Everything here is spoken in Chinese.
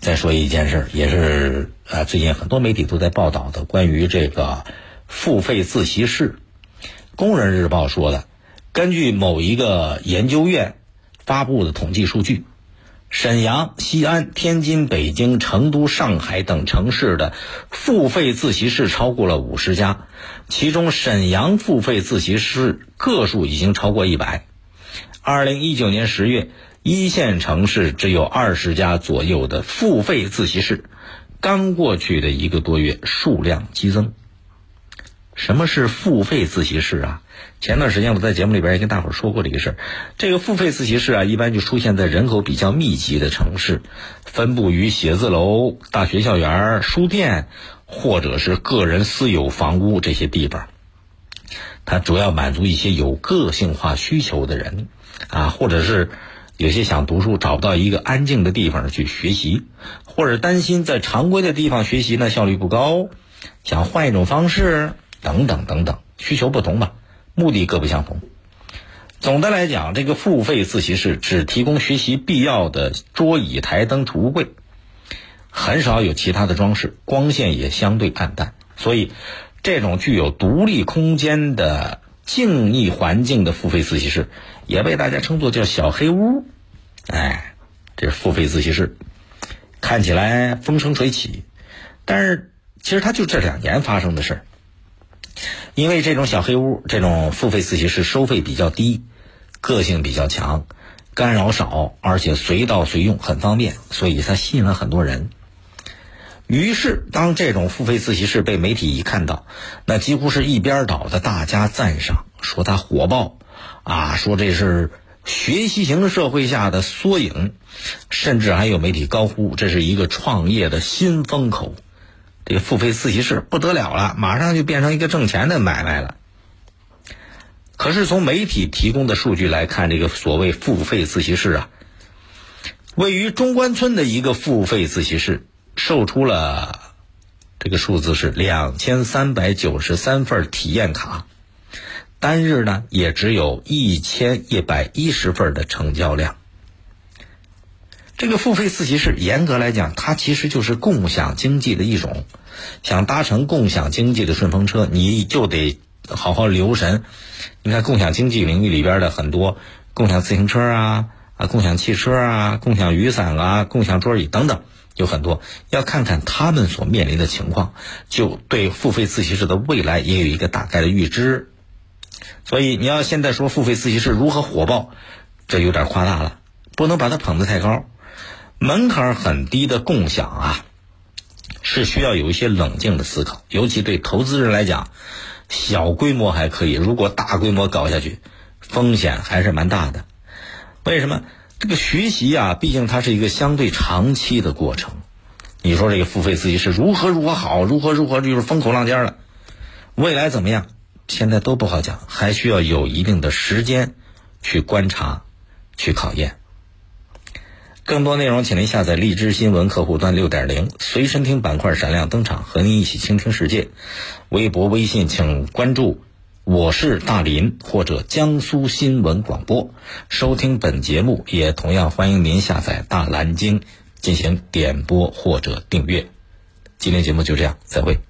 再说一件事儿，也是啊，最近很多媒体都在报道的，关于这个付费自习室。工人日报说的，根据某一个研究院发布的统计数据，沈阳、西安、天津、北京、成都、上海等城市的付费自习室超过了五十家，其中沈阳付费自习室个数已经超过一百。二零一九年十月。一线城市只有二十家左右的付费自习室，刚过去的一个多月，数量激增。什么是付费自习室啊？前段时间我在节目里边也跟大伙说过这个事儿。这个付费自习室啊，一般就出现在人口比较密集的城市，分布于写字楼、大学校园、书店，或者是个人私有房屋这些地方。它主要满足一些有个性化需求的人啊，或者是。有些想读书找不到一个安静的地方去学习，或者担心在常规的地方学习呢效率不高，想换一种方式，等等等等，需求不同吧，目的各不相同。总的来讲，这个付费自习室只提供学习必要的桌椅、台灯、储物柜，很少有其他的装饰，光线也相对暗淡，所以这种具有独立空间的。静谧环境的付费自习室，也被大家称作叫小黑屋。哎，这付费自习室，看起来风生水起，但是其实它就这两年发生的事儿。因为这种小黑屋、这种付费自习室收费比较低，个性比较强，干扰少，而且随到随用，很方便，所以它吸引了很多人。于是，当这种付费自习室被媒体一看到，那几乎是一边倒的大家赞赏，说它火爆，啊，说这是学习型社会下的缩影，甚至还有媒体高呼这是一个创业的新风口，这个付费自习室不得了了，马上就变成一个挣钱的买卖了。可是从媒体提供的数据来看，这个所谓付费自习室啊，位于中关村的一个付费自习室。售出了这个数字是两千三百九十三份体验卡，单日呢也只有一千一百一十份的成交量。这个付费自习室严格来讲，它其实就是共享经济的一种。想搭乘共享经济的顺风车，你就得好好留神。你看，共享经济领域里边的很多共享自行车啊、啊共享汽车啊、共享雨伞啊、共享桌椅等等。有很多要看看他们所面临的情况，就对付费自习室的未来也有一个大概的预知。所以你要现在说付费自习室如何火爆，这有点夸大了，不能把它捧得太高。门槛很低的共享啊，是需要有一些冷静的思考，尤其对投资人来讲，小规模还可以，如果大规模搞下去，风险还是蛮大的。为什么？这个学习啊，毕竟它是一个相对长期的过程。你说这个付费自习室如何如何好，如何如何就是风口浪尖了，未来怎么样？现在都不好讲，还需要有一定的时间去观察、去考验。更多内容，请您下载荔枝新闻客户端六点零，随身听板块闪亮登场，和您一起倾听世界。微博、微信，请关注。我是大林，或者江苏新闻广播，收听本节目也同样欢迎您下载大蓝鲸进行点播或者订阅。今天节目就这样，再会。